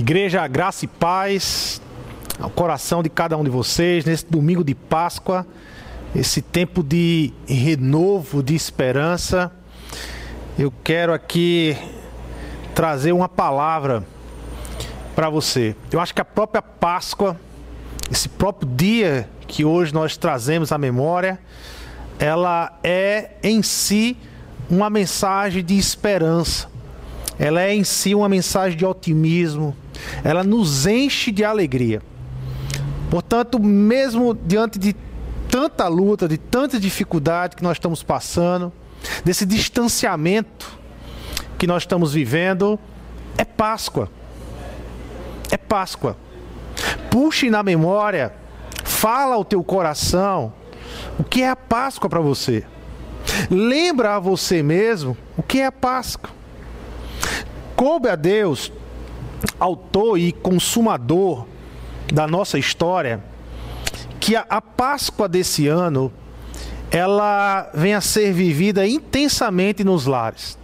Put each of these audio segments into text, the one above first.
Igreja, graça e paz ao coração de cada um de vocês nesse domingo de Páscoa, esse tempo de renovo, de esperança. Eu quero aqui trazer uma palavra para você. Eu acho que a própria Páscoa, esse próprio dia que hoje nós trazemos à memória, ela é em si uma mensagem de esperança. Ela é em si uma mensagem de otimismo, ela nos enche de alegria. Portanto, mesmo diante de tanta luta, de tanta dificuldade que nós estamos passando, desse distanciamento que nós estamos vivendo, é Páscoa. É Páscoa. Puxe na memória, fala ao teu coração o que é a Páscoa para você. Lembra a você mesmo o que é a Páscoa. Coube a Deus autor e consumador da nossa história, que a, a Páscoa desse ano ela venha a ser vivida intensamente nos lares.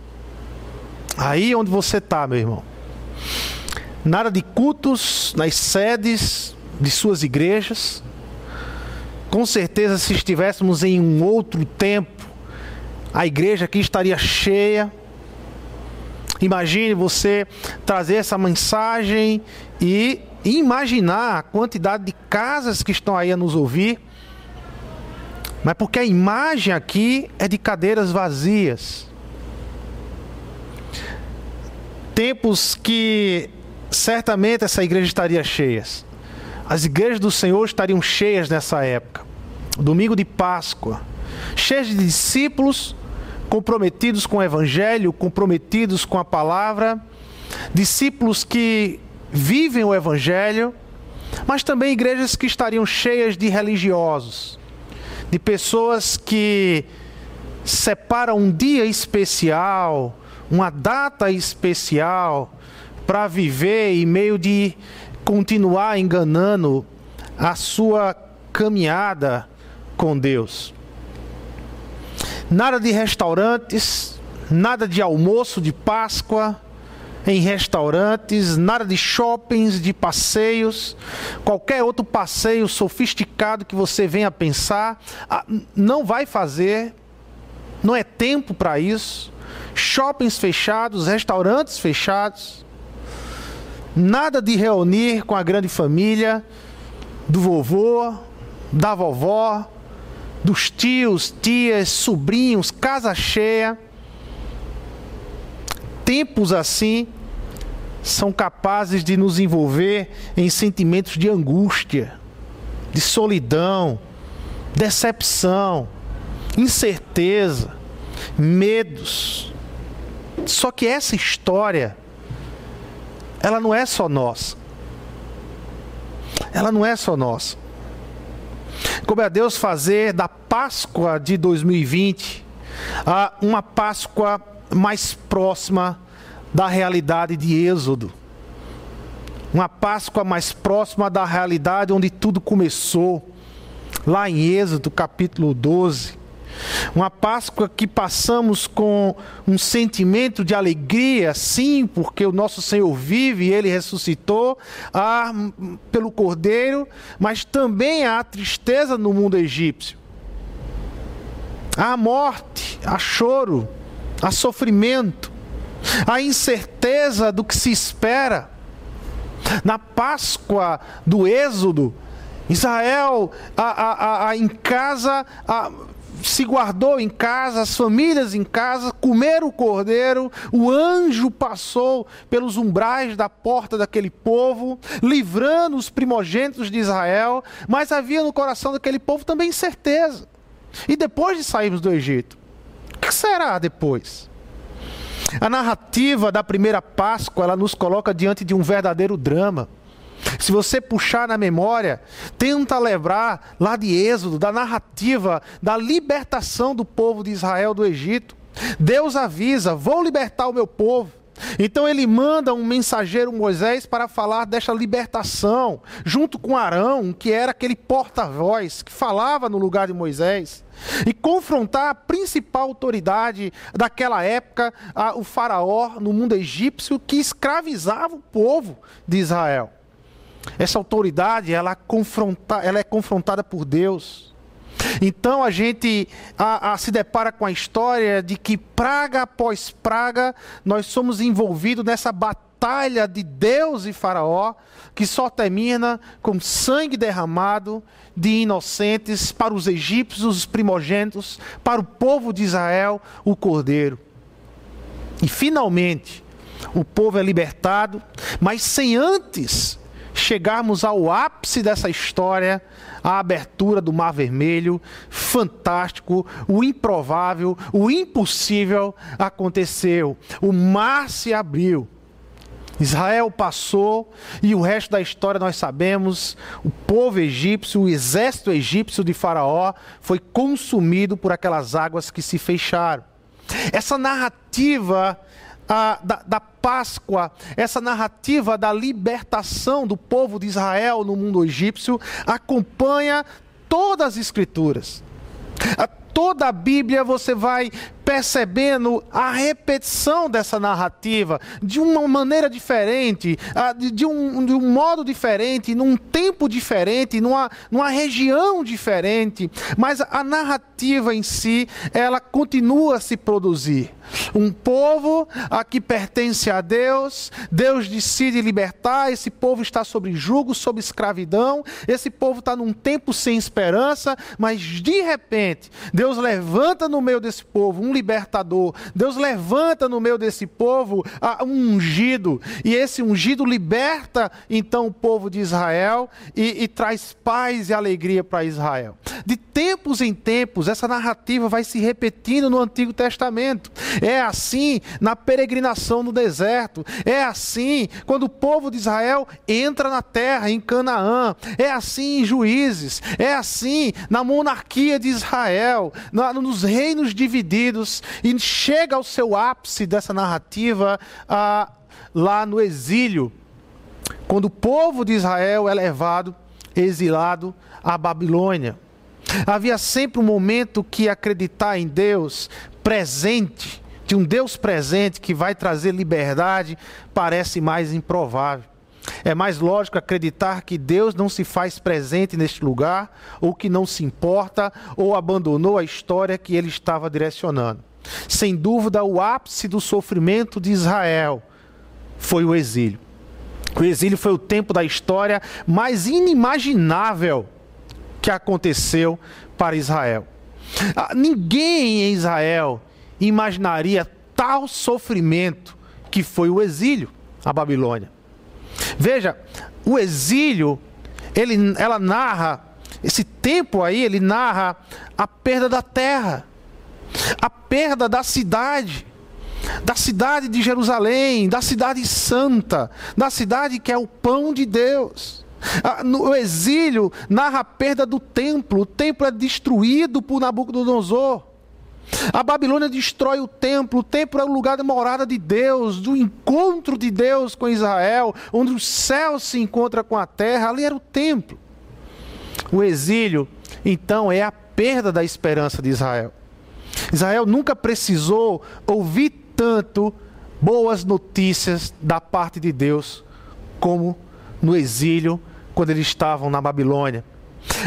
Aí onde você está, meu irmão. Nada de cultos nas sedes de suas igrejas. Com certeza, se estivéssemos em um outro tempo, a igreja aqui estaria cheia Imagine você trazer essa mensagem e imaginar a quantidade de casas que estão aí a nos ouvir. Mas porque a imagem aqui é de cadeiras vazias. Tempos que certamente essa igreja estaria cheia. As igrejas do Senhor estariam cheias nessa época. Domingo de Páscoa, cheias de discípulos comprometidos com o Evangelho, comprometidos com a palavra, discípulos que vivem o Evangelho, mas também igrejas que estariam cheias de religiosos, de pessoas que separam um dia especial, uma data especial, para viver e meio de continuar enganando a sua caminhada com Deus. Nada de restaurantes, nada de almoço de Páscoa em restaurantes, nada de shoppings, de passeios, qualquer outro passeio sofisticado que você venha pensar, ah, não vai fazer, não é tempo para isso. Shoppings fechados, restaurantes fechados, nada de reunir com a grande família do vovô, da vovó, dos tios, tias, sobrinhos, casa cheia. Tempos assim são capazes de nos envolver em sentimentos de angústia, de solidão, decepção, incerteza, medos. Só que essa história, ela não é só nossa. Ela não é só nossa. Como é a Deus fazer da Páscoa de 2020 uma Páscoa mais próxima da realidade de Êxodo. Uma Páscoa mais próxima da realidade onde tudo começou, lá em Êxodo capítulo 12 uma Páscoa que passamos com um sentimento de alegria, sim, porque o nosso Senhor vive e ele ressuscitou ah, pelo Cordeiro, mas também há tristeza no mundo egípcio. Há morte, há choro, há sofrimento, há incerteza do que se espera. Na Páscoa do Êxodo, Israel a, a, a, em casa se guardou em casa, as famílias em casa, comeram o cordeiro, o anjo passou pelos umbrais da porta daquele povo, livrando os primogênitos de Israel, mas havia no coração daquele povo também incerteza. E depois de sairmos do Egito, o que será depois? A narrativa da primeira Páscoa, ela nos coloca diante de um verdadeiro drama. Se você puxar na memória, tenta lembrar lá de Êxodo, da narrativa da libertação do povo de Israel do Egito. Deus avisa: vou libertar o meu povo. Então ele manda um mensageiro Moisés para falar desta libertação, junto com Arão, que era aquele porta-voz que falava no lugar de Moisés, e confrontar a principal autoridade daquela época, o Faraó no mundo egípcio, que escravizava o povo de Israel. Essa autoridade ela, confronta, ela é confrontada por Deus. Então a gente a, a, se depara com a história de que praga após praga nós somos envolvidos nessa batalha de Deus e Faraó que só termina com sangue derramado de inocentes para os egípcios, os primogênitos, para o povo de Israel, o cordeiro. E finalmente o povo é libertado, mas sem antes chegarmos ao ápice dessa história, a abertura do Mar Vermelho, fantástico, o improvável, o impossível aconteceu. O mar se abriu. Israel passou e o resto da história nós sabemos. O povo egípcio, o exército egípcio de Faraó foi consumido por aquelas águas que se fecharam. Essa narrativa a, da, da Páscoa, essa narrativa da libertação do povo de Israel no mundo egípcio, acompanha todas as Escrituras. A toda a Bíblia você vai percebendo a repetição dessa narrativa de uma maneira diferente, de um, de um modo diferente, num tempo diferente, numa, numa região diferente, mas a narrativa em si, ela continua a se produzir. Um povo a que pertence a Deus, Deus decide libertar, esse povo está sob jugo, sob escravidão, esse povo está num tempo sem esperança, mas de repente, Deus levanta no meio desse povo um libertador. Deus levanta no meio desse povo um ungido, e esse ungido liberta então o povo de Israel e, e traz paz e alegria para Israel. De tempos em tempos, essa narrativa vai se repetindo no Antigo Testamento. É assim na peregrinação no deserto, é assim quando o povo de Israel entra na terra, em Canaã, é assim em Juízes, é assim na monarquia de Israel, nos reinos divididos, e chega ao seu ápice dessa narrativa ah, lá no exílio, quando o povo de Israel é levado, exilado à Babilônia. Havia sempre um momento que acreditar em Deus presente, de um Deus presente que vai trazer liberdade, parece mais improvável. É mais lógico acreditar que Deus não se faz presente neste lugar, ou que não se importa, ou abandonou a história que ele estava direcionando. Sem dúvida, o ápice do sofrimento de Israel foi o exílio. O exílio foi o tempo da história mais inimaginável que aconteceu para Israel. Ah, ninguém em Israel imaginaria tal sofrimento que foi o exílio à Babilônia. Veja, o exílio, ele, ela narra, esse tempo aí, ele narra a perda da terra a perda da cidade, da cidade de Jerusalém, da cidade santa, da cidade que é o pão de Deus. No exílio narra a perda do templo, o templo é destruído por Nabucodonosor. A Babilônia destrói o templo, o templo é o lugar da morada de Deus, do encontro de Deus com Israel, onde o céu se encontra com a terra, ali era o templo. O exílio, então, é a perda da esperança de Israel. Israel nunca precisou ouvir tanto boas notícias da parte de Deus como no exílio, quando eles estavam na Babilônia.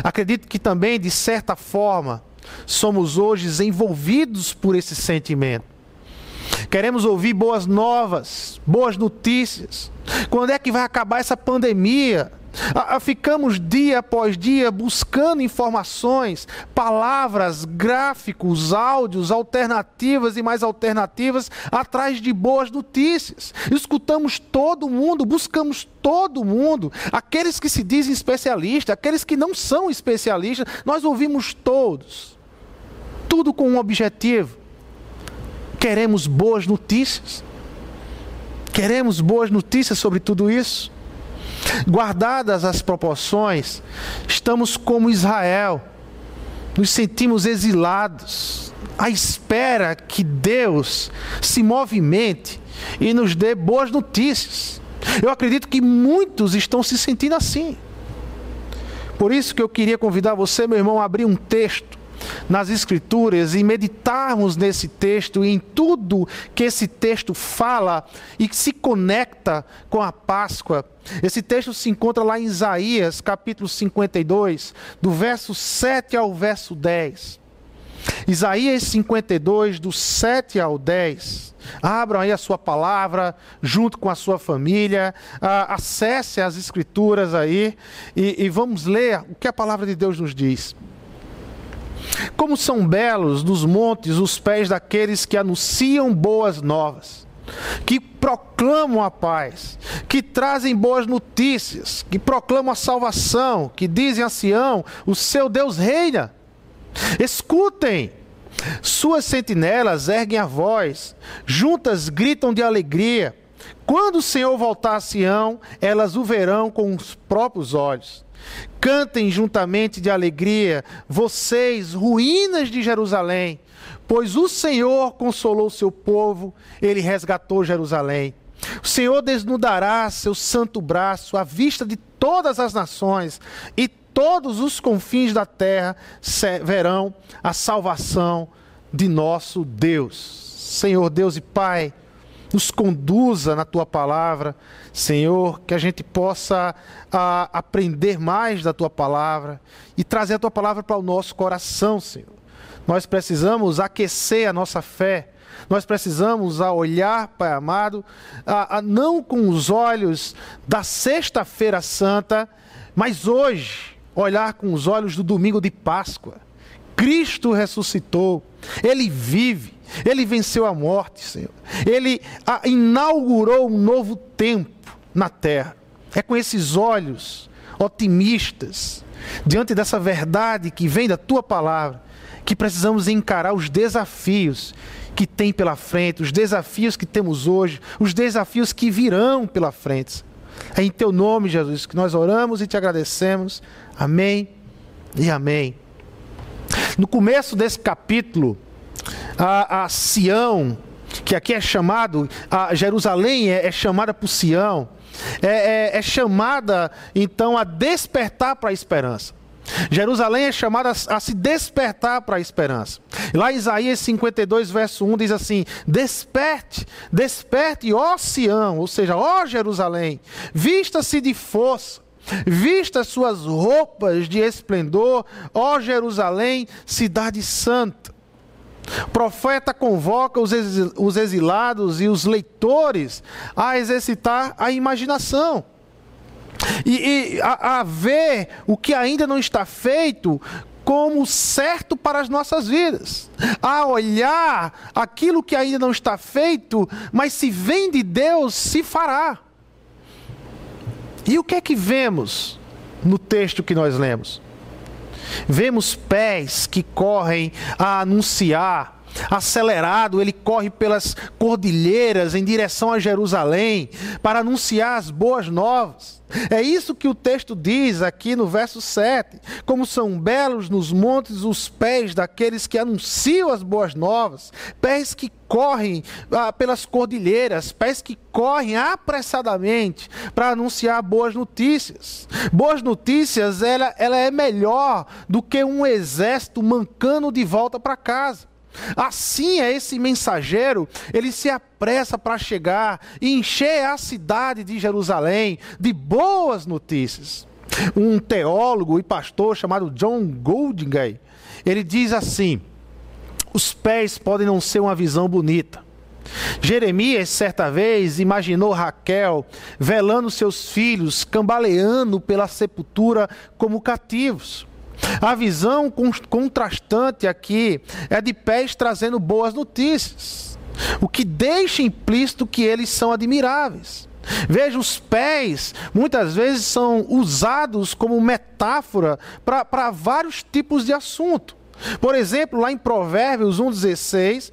Acredito que também, de certa forma, somos hoje envolvidos por esse sentimento. Queremos ouvir boas novas, boas notícias. Quando é que vai acabar essa pandemia? Ficamos dia após dia buscando informações, palavras, gráficos, áudios, alternativas e mais alternativas atrás de boas notícias. Escutamos todo mundo, buscamos todo mundo, aqueles que se dizem especialistas, aqueles que não são especialistas, nós ouvimos todos. Tudo com um objetivo. Queremos boas notícias. Queremos boas notícias sobre tudo isso. Guardadas as proporções, estamos como Israel, nos sentimos exilados, à espera que Deus se movimente e nos dê boas notícias. Eu acredito que muitos estão se sentindo assim. Por isso que eu queria convidar você, meu irmão, a abrir um texto nas Escrituras e meditarmos nesse texto e em tudo que esse texto fala e que se conecta com a Páscoa. Esse texto se encontra lá em Isaías, capítulo 52, do verso 7 ao verso 10. Isaías 52, do 7 ao 10. Abram aí a sua palavra, junto com a sua família, uh, acesse as escrituras aí e, e vamos ler o que a palavra de Deus nos diz. Como são belos nos montes os pés daqueles que anunciam boas novas, que proclamam a paz, que trazem boas notícias, que proclamam a salvação, que dizem a Sião: o seu Deus reina. Escutem, suas sentinelas erguem a voz, juntas gritam de alegria. Quando o Senhor voltar a Sião, elas o verão com os próprios olhos. Cantem juntamente de alegria, vocês, ruínas de Jerusalém, pois o Senhor consolou seu povo, ele resgatou Jerusalém. O Senhor desnudará seu santo braço à vista de todas as nações, e todos os confins da terra verão a salvação de nosso Deus. Senhor Deus e Pai, nos conduza na tua palavra, Senhor, que a gente possa a, aprender mais da tua palavra e trazer a tua palavra para o nosso coração, Senhor. Nós precisamos aquecer a nossa fé, nós precisamos a olhar, Pai amado, a, a não com os olhos da Sexta-feira Santa, mas hoje olhar com os olhos do domingo de Páscoa. Cristo ressuscitou, ele vive, ele venceu a morte, Senhor. Ele inaugurou um novo tempo na terra. É com esses olhos otimistas, diante dessa verdade que vem da tua palavra, que precisamos encarar os desafios que tem pela frente, os desafios que temos hoje, os desafios que virão pela frente. É em teu nome, Jesus, que nós oramos e te agradecemos. Amém e amém. No começo desse capítulo, a, a Sião, que aqui é chamado, a Jerusalém é, é chamada por Sião, é, é, é chamada então a despertar para a esperança. Jerusalém é chamada a, se despertar para a esperança. Lá em Isaías 52, verso 1 diz assim: Desperte, desperte, ó Sião, ou seja, ó Jerusalém, vista-se de força Vista suas roupas de esplendor, ó Jerusalém, cidade santa. O profeta convoca os exilados e os leitores a exercitar a imaginação. E, e a, a ver o que ainda não está feito como certo para as nossas vidas, a olhar aquilo que ainda não está feito, mas se vem de Deus, se fará. E o que é que vemos no texto que nós lemos? Vemos pés que correm a anunciar acelerado, ele corre pelas cordilheiras em direção a Jerusalém para anunciar as boas novas. É isso que o texto diz aqui no verso 7. Como são belos nos montes os pés daqueles que anunciam as boas novas, pés que correm ah, pelas cordilheiras, pés que correm apressadamente para anunciar boas notícias. Boas notícias, ela, ela é melhor do que um exército mancando de volta para casa. Assim é esse mensageiro, ele se apressa para chegar e encher a cidade de Jerusalém de boas notícias. Um teólogo e pastor chamado John Goldingay, ele diz assim: os pés podem não ser uma visão bonita. Jeremias, certa vez, imaginou Raquel velando seus filhos, cambaleando pela sepultura como cativos. A visão contrastante aqui é de pés trazendo boas notícias, o que deixa implícito que eles são admiráveis. Veja, os pés muitas vezes são usados como metáfora para vários tipos de assunto. Por exemplo, lá em Provérbios 1,16,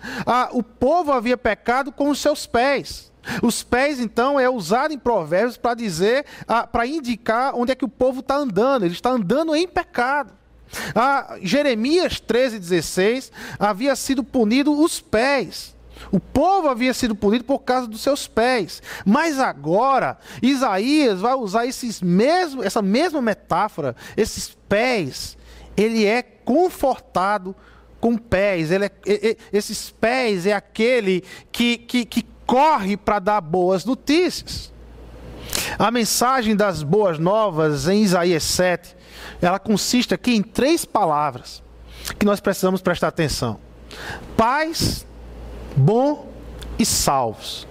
o povo havia pecado com os seus pés. Os pés, então, é usado em Provérbios para dizer, para indicar onde é que o povo está andando. Ele está andando em pecado. Ah, Jeremias 13,16 havia sido punido os pés. O povo havia sido punido por causa dos seus pés. Mas agora, Isaías vai usar esses mesmo, essa mesma metáfora, esses pés. Ele é confortado com pés. Ele é, esses pés é aquele que, que, que corre para dar boas notícias. A mensagem das boas novas em Isaías 7, ela consiste aqui em três palavras que nós precisamos prestar atenção: paz, bom e salvos.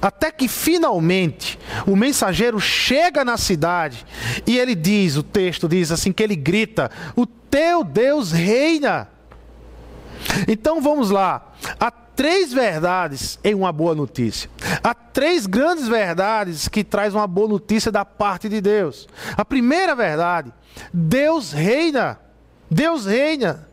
Até que finalmente o mensageiro chega na cidade e ele diz: o texto diz assim, que ele grita: O teu Deus reina. Então vamos lá. Há três verdades em uma boa notícia. Há três grandes verdades que traz uma boa notícia da parte de Deus. A primeira verdade: Deus reina. Deus reina.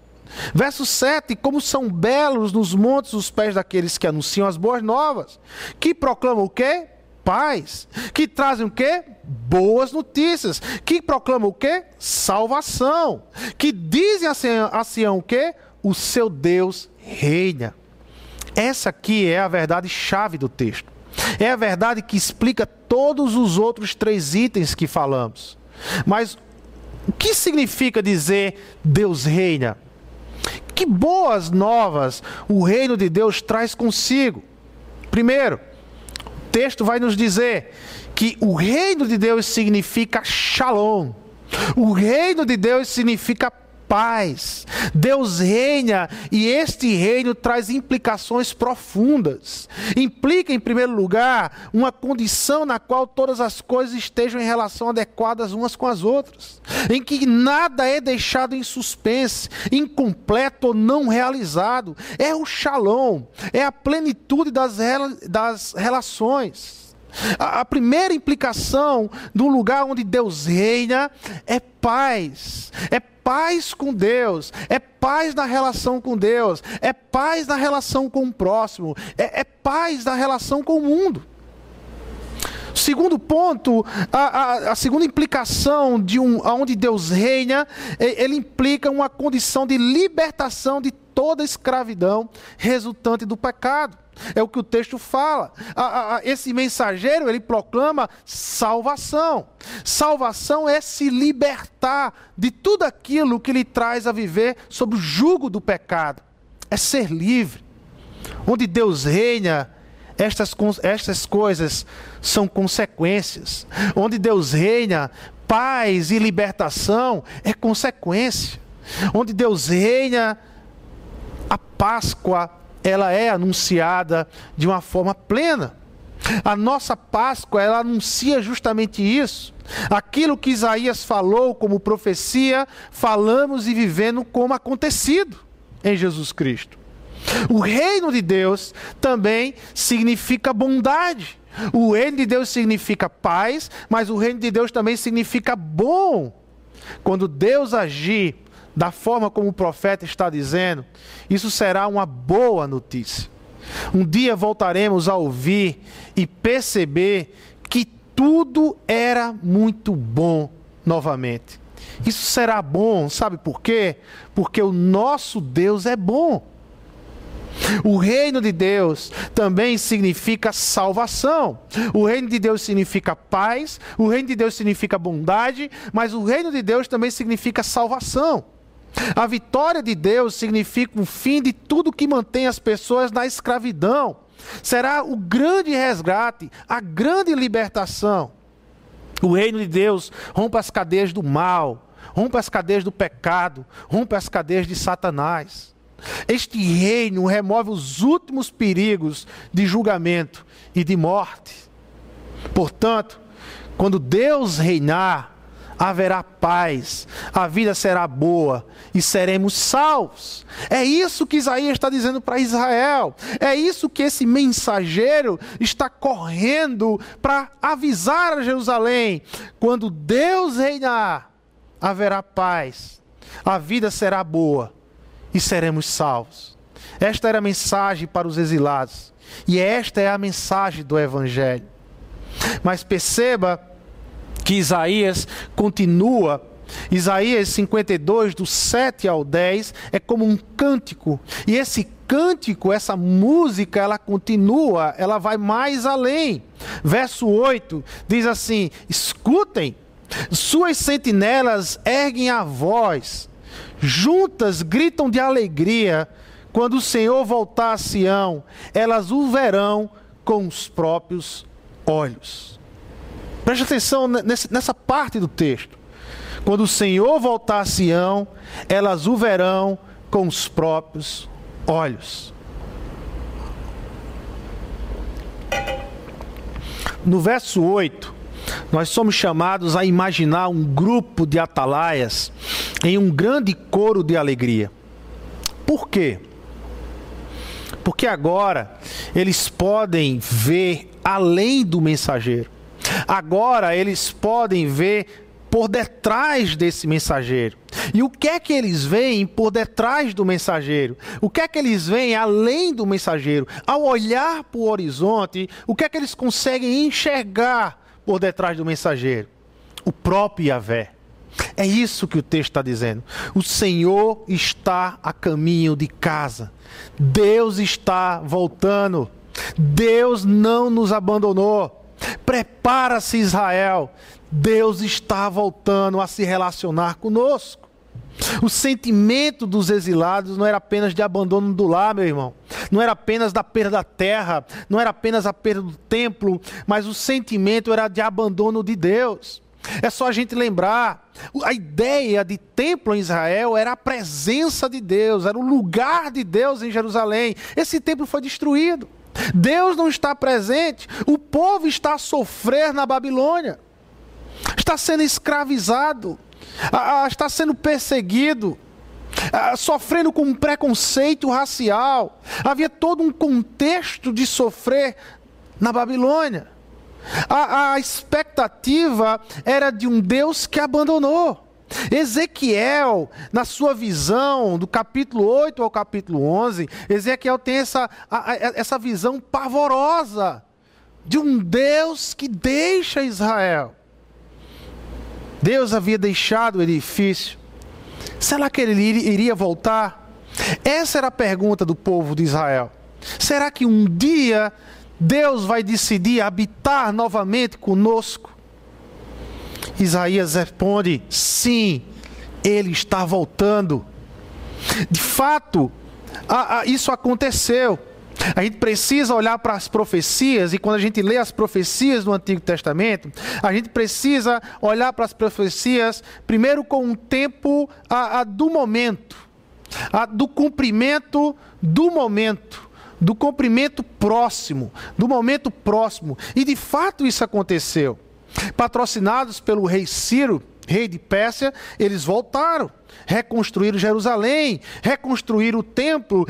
Verso 7: Como são belos nos montes os pés daqueles que anunciam as boas novas, que proclamam o quê? Paz. Que trazem o quê? Boas notícias. Que proclamam o quê? Salvação. Que dizem a Sião, o quê? O seu Deus reina. Essa aqui é a verdade chave do texto. É a verdade que explica todos os outros três itens que falamos. Mas o que significa dizer Deus reina? Que boas novas o reino de Deus traz consigo. Primeiro, o texto vai nos dizer que o reino de Deus significa shalom. O reino de Deus significa paz. Deus reina e este reino traz implicações profundas. Implica, em primeiro lugar, uma condição na qual todas as coisas estejam em relação adequadas umas com as outras, em que nada é deixado em suspense, incompleto ou não realizado. É o shalom, é a plenitude das, das relações. A, primeira implicação do lugar onde Deus reina é paz, é paz com Deus, é paz na relação com Deus, é paz na relação com o próximo, é, é paz na relação com o mundo. Segundo ponto, a, a, a, segunda implicação de um, onde Deus reina, ele implica uma condição de libertação de toda escravidão resultante do pecado. É o que o texto fala. esse mensageiro, ele proclama salvação. Salvação é se libertar de tudo aquilo que lhe traz a viver sob o jugo do pecado. É ser livre. Onde Deus reina, estas, estas coisas são consequências. Onde Deus reina, paz e libertação é consequência. Onde Deus reina, a Páscoa ela é anunciada de uma forma plena. A nossa Páscoa, ela anuncia justamente isso. Aquilo que Isaías falou como profecia, falamos e vivendo como acontecido em Jesus Cristo. O reino de Deus também significa bondade. O reino de Deus significa paz, mas o reino de Deus também significa bom. Quando Deus agir da forma como o profeta está dizendo, isso será uma boa notícia. Um dia voltaremos a ouvir e perceber que tudo era muito bom novamente. Isso será bom, sabe por quê? Porque o nosso Deus é bom. O reino de Deus também significa salvação. O reino de Deus significa paz, o reino de Deus significa bondade, mas o reino de Deus também significa salvação. A vitória de Deus significa o fim de tudo que mantém as pessoas na escravidão. Será o grande resgate, a grande libertação. O reino de Deus rompe as cadeias do mal, rompe as cadeias do pecado, rompe as cadeias de Satanás. Este reino remove os últimos perigos de julgamento e de morte. Portanto, quando Deus reinar, haverá paz, a vida será boa e seremos salvos. É isso que Isaías está dizendo para Israel. É isso que esse mensageiro está correndo para avisar a Jerusalém. Quando Deus reinar, haverá paz, a vida será boa e seremos salvos. Esta era a mensagem para os exilados. E esta é a mensagem do Evangelho. Mas perceba que Isaías continua. Isaías 52, do 7 ao 10, é como um cântico. E esse cântico, essa música, ela continua, ela vai mais além. Verso 8 diz assim: Escutem, suas sentinelas erguem a voz, juntas gritam de alegria. Quando o Senhor voltar a Sião, elas o verão com os próprios olhos. Preste atenção nessa parte do texto. Quando o Senhor voltar a Sião, elas o verão com os próprios olhos. No verso 8, nós somos chamados a imaginar um grupo de atalaias em um grande coro de alegria. Por quê? Porque agora eles podem ver além do mensageiro. Agora eles podem ver por detrás desse mensageiro. E o que é que eles veem por detrás do mensageiro? O que é que eles veem além do mensageiro? Ao olhar para o horizonte, o que é que eles conseguem enxergar por detrás do mensageiro? O próprio Yahvé. É isso que o texto está dizendo. O Senhor está a caminho de casa. Deus está voltando. Deus não nos abandonou. Prepara-se, Israel. Deus está voltando a se relacionar conosco. O sentimento dos exilados não era apenas de abandono do lar, meu irmão. Não era apenas da perda da terra, não era apenas a perda do templo, mas o sentimento era de abandono de Deus. É só a gente lembrar, a ideia de templo em Israel era a presença de Deus, era o lugar de Deus em Jerusalém. Esse templo foi destruído. Deus não está presente, o povo está a sofrer na Babilônia está sendo escravizado, está sendo perseguido, sofrendo com um preconceito racial. Havia todo um contexto de sofrer na Babilônia. A, a expectativa era de um Deus que abandonou. Ezequiel, na sua visão, do capítulo 8 ao capítulo 11, Ezequiel tem essa, essa visão pavorosa de um Deus que deixa Israel. Deus havia deixado o edifício. Será que ele iria voltar? Essa era a pergunta do povo de Israel. Será que um dia Deus vai decidir habitar novamente conosco? Isaías responde: sim, ele está voltando. De fato, isso aconteceu. A gente precisa olhar para as profecias, e quando a gente lê as profecias do Antigo Testamento, a gente precisa olhar para as profecias, primeiro com um tempo a, a, do momento, a, do cumprimento do momento, do cumprimento próximo, do momento próximo. E de fato isso aconteceu. Patrocinados pelo rei Ciro, rei de Pérsia, eles voltaram reconstruíram Jerusalém, reconstruíram o templo,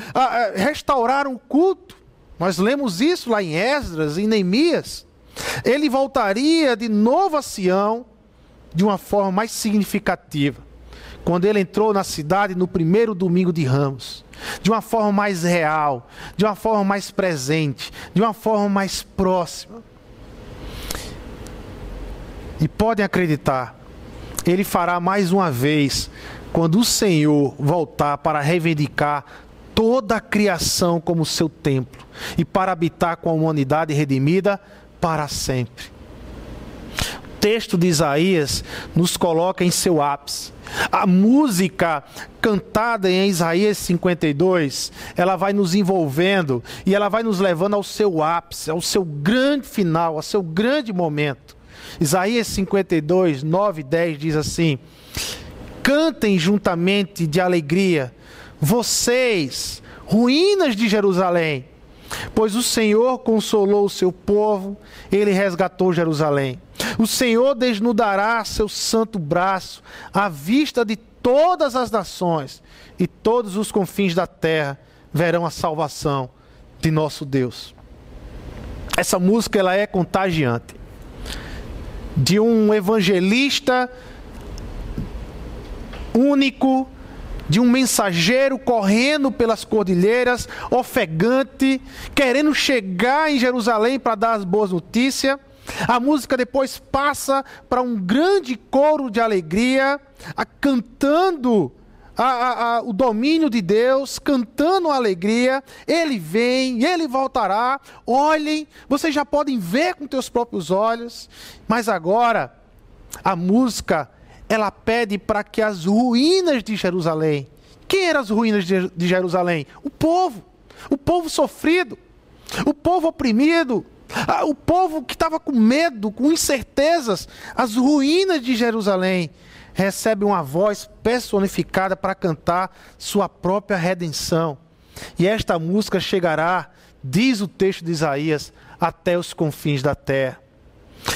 restauraram o culto. Nós lemos isso lá em Esdras, em Neemias. Ele voltaria de novo a Sião de uma forma mais significativa. Quando ele entrou na cidade no primeiro domingo de Ramos, de uma forma mais real, de uma forma mais presente, de uma forma mais próxima. E podem acreditar, ele fará mais uma vez quando o Senhor voltar para reivindicar toda a criação como seu templo e para habitar com a humanidade redimida para sempre. O texto de Isaías nos coloca em seu ápice. A música cantada em Isaías 52, ela vai nos envolvendo e ela vai nos levando ao seu ápice, ao seu grande final, ao seu grande momento. Isaías 52, 9 e 10 diz assim: Cantem juntamente de alegria, vocês, ruínas de Jerusalém, pois o Senhor consolou o seu povo, ele resgatou Jerusalém. O Senhor desnudará seu santo braço à vista de todas as nações, e todos os confins da terra verão a salvação de nosso Deus. Essa música ela é contagiante. De um evangelista único de um mensageiro correndo pelas cordilheiras, ofegante, querendo chegar em Jerusalém para dar as boas notícias. A música depois passa para um grande coro de alegria, cantando a, a, a, o domínio de Deus, cantando alegria, ele vem, ele voltará. Olhem, vocês já podem ver com teus próprios olhos, mas agora a música ela pede para que as ruínas de Jerusalém. Quem eram as ruínas de Jerusalém? O povo, o povo sofrido, o povo oprimido, o povo que estava com medo, com incertezas, as ruínas de Jerusalém recebe uma voz personificada para cantar sua própria redenção. E esta música chegará, diz o texto de Isaías, até os confins da terra.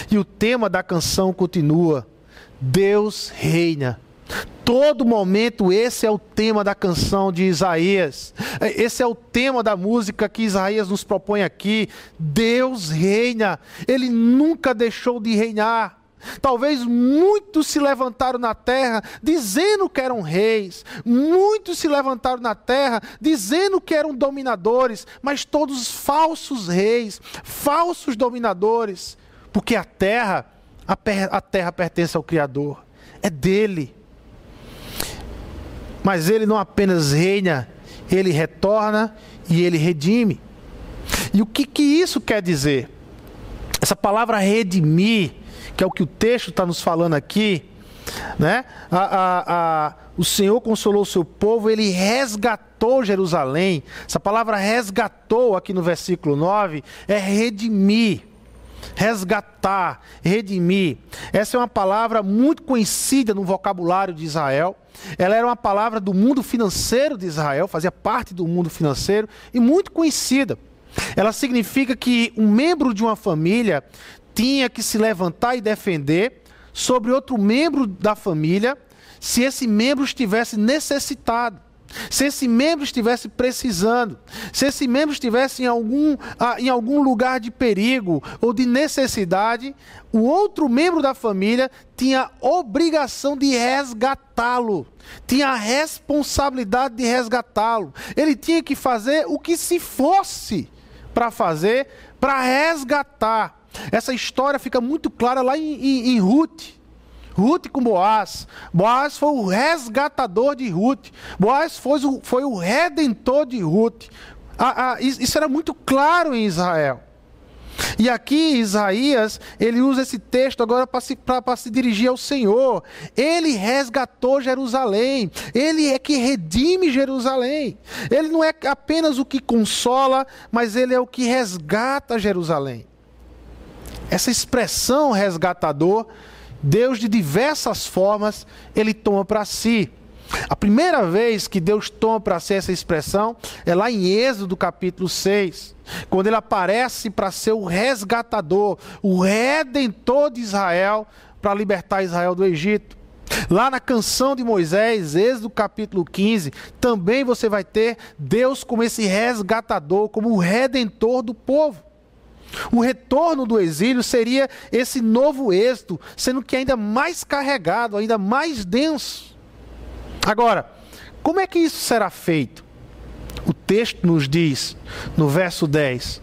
E o tema da canção continua: Deus reina. Todo momento, esse é o tema da canção de Isaías. Esse é o tema da música que Isaías nos propõe aqui. Deus reina. Ele nunca deixou de reinar. Talvez muitos se levantaram na terra dizendo que eram reis, muitos se levantaram na terra dizendo que eram dominadores, mas todos falsos reis, falsos dominadores, porque a terra, a, a terra pertence ao Criador, é dele. Mas ele não apenas reina, ele retorna e ele redime. E o que, que isso quer dizer? Essa palavra redimir que é o que o texto está nos falando aqui, né? A, a, a, o Senhor consolou o seu povo, ele resgatou Jerusalém. Essa palavra resgatou aqui no versículo 9 é redimir. Resgatar, redimir. Essa é uma palavra muito conhecida no vocabulário de Israel. Ela era uma palavra do mundo financeiro de Israel, fazia parte do mundo financeiro e muito conhecida. Ela significa que um membro de uma família tinha que se levantar e defender sobre outro membro da família se esse membro estivesse necessitado. Se esse membro estivesse precisando, se esse membro estivesse em algum, ah, em algum lugar de perigo ou de necessidade, o outro membro da família tinha obrigação de resgatá-lo, tinha a responsabilidade de resgatá-lo. Ele tinha que fazer o que se fosse para fazer, para resgatar essa história fica muito clara lá em, em, em Ruth. Ruth com Boaz. Boaz foi o resgatador de Ruth. Boaz foi o, foi o redentor de Ruth. Ah, ah, isso era muito claro em Israel. E aqui Isaías, ele usa esse texto agora para se, se dirigir ao Senhor. Ele resgatou Jerusalém. Ele é que redime Jerusalém. Ele não é apenas o que consola, mas ele é o que resgata Jerusalém. Essa expressão resgatador, Deus de diversas formas, ele toma para si. A primeira vez que Deus toma para si essa expressão é lá em Êxodo capítulo 6, quando ele aparece para ser o resgatador, o redentor de Israel, para libertar Israel do Egito. Lá na canção de Moisés, Êxodo capítulo 15, também você vai ter Deus como esse resgatador, como o redentor do povo. O retorno do exílio seria esse novo êxito, sendo que ainda mais carregado, ainda mais denso. Agora, como é que isso será feito? O texto nos diz, no verso 10,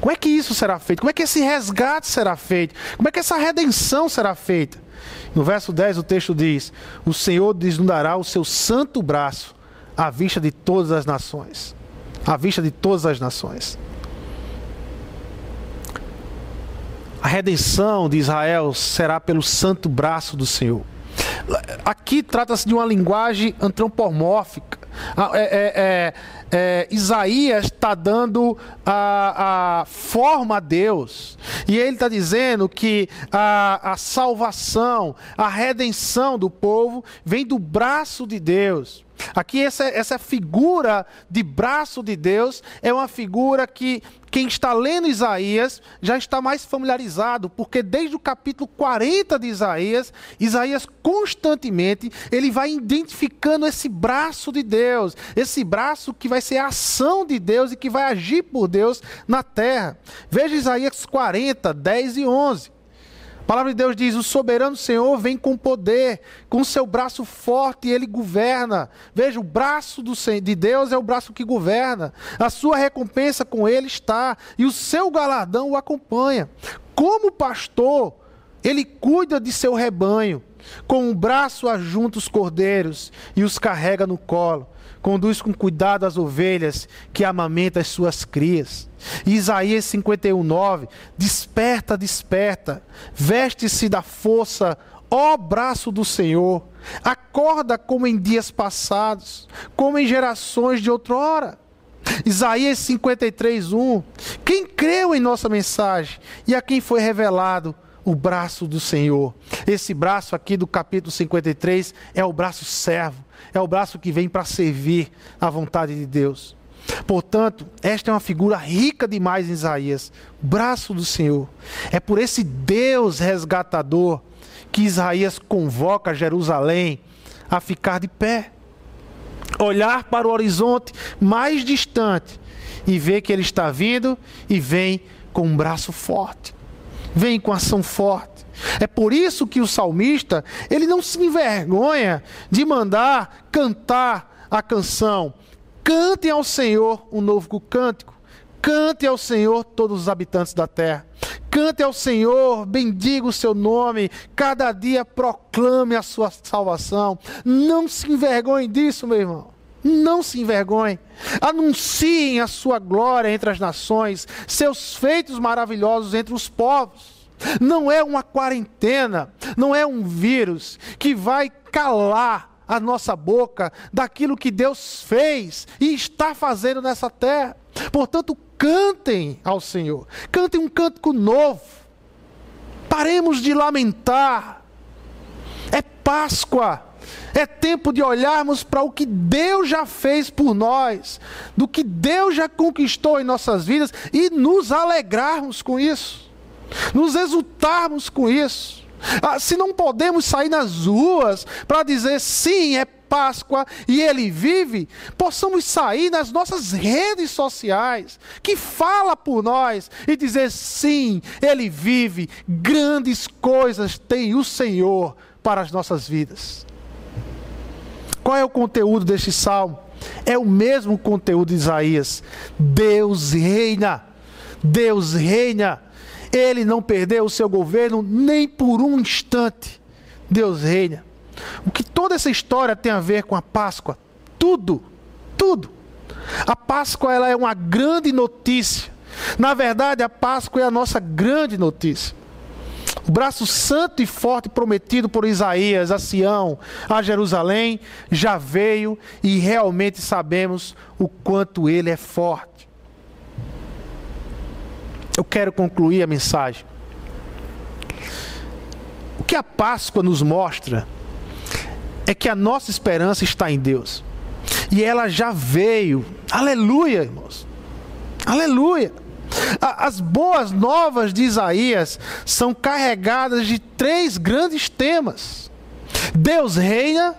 como é que isso será feito? Como é que esse resgate será feito? Como é que essa redenção será feita? No verso 10 o texto diz: O Senhor desnudará o seu santo braço à vista de todas as nações. À vista de todas as nações. A redenção de Israel será pelo santo braço do Senhor. Aqui trata-se de uma linguagem antropomórfica. Ah, é, é, é, é, Isaías está dando a, a, forma a Deus. E ele está dizendo que a, a salvação, a redenção do povo vem do braço de Deus. Aqui, essa, essa figura de braço de Deus é uma figura que quem está lendo Isaías já está mais familiarizado, porque desde o capítulo 40 de Isaías, Isaías constantemente ele vai identificando esse braço de Deus, esse braço que vai ser a ação de Deus e que vai agir por Deus na terra. Veja Isaías 40, 10 e 11. A palavra de Deus diz: O soberano Senhor vem com poder, com seu braço forte, e ele governa. Veja, o braço do, de Deus é o braço que governa. A sua recompensa com ele está, e o seu galardão o acompanha. Como pastor, ele cuida de seu rebanho. Com o braço ajunta os cordeiros e os carrega no colo. Conduz com cuidado as ovelhas que amamenta as suas crias. Isaías 51, 9. Desperta, desperta, veste-se da força, ó braço do Senhor. Acorda como em dias passados, como em gerações de outrora. Isaías 53, 1. Quem creu em nossa mensagem e a quem foi revelado o braço do Senhor. Esse braço aqui do capítulo 53 é o braço servo, é o braço que vem para servir a vontade de Deus. Portanto, esta é uma figura rica demais em Isaías, braço do Senhor. É por esse Deus resgatador que Isaías convoca Jerusalém a ficar de pé, olhar para o horizonte mais distante e ver que ele está vindo e vem com um braço forte vem com ação forte. É por isso que o salmista, ele não se envergonha de mandar cantar a canção. Cantem ao Senhor um novo cântico. Cante ao Senhor todos os habitantes da terra. Cante ao Senhor, bendiga o seu nome, cada dia proclame a sua salvação. Não se envergonhe disso, meu irmão. Não se envergonhe. Anunciem a sua glória entre as nações, seus feitos maravilhosos entre os povos. Não é uma quarentena, não é um vírus que vai calar a nossa boca daquilo que Deus fez e está fazendo nessa terra. Portanto, cantem ao Senhor, cantem um cântico novo. Paremos de lamentar. É Páscoa. É tempo de olharmos para o que Deus já fez por nós, do que Deus já conquistou em nossas vidas e nos alegrarmos com isso, nos exultarmos com isso. Ah, se não podemos sair nas ruas para dizer sim, é Páscoa e ele vive, possamos sair nas nossas redes sociais, que fala por nós, e dizer sim, ele vive, grandes coisas tem o Senhor para as nossas vidas. Qual é o conteúdo deste salmo? É o mesmo conteúdo de Isaías. Deus reina. Deus reina. Ele não perdeu o seu governo nem por um instante. Deus reina. O que toda essa história tem a ver com a Páscoa? Tudo, tudo. A Páscoa ela é uma grande notícia. Na verdade, a Páscoa é a nossa grande notícia. O braço santo e forte prometido por Isaías a Sião, a Jerusalém, já veio e realmente sabemos o quanto ele é forte. Eu quero concluir a mensagem. O que a Páscoa nos mostra é que a nossa esperança está em Deus. E ela já veio. Aleluia, irmãos. Aleluia. As boas novas de Isaías são carregadas de três grandes temas: Deus reina,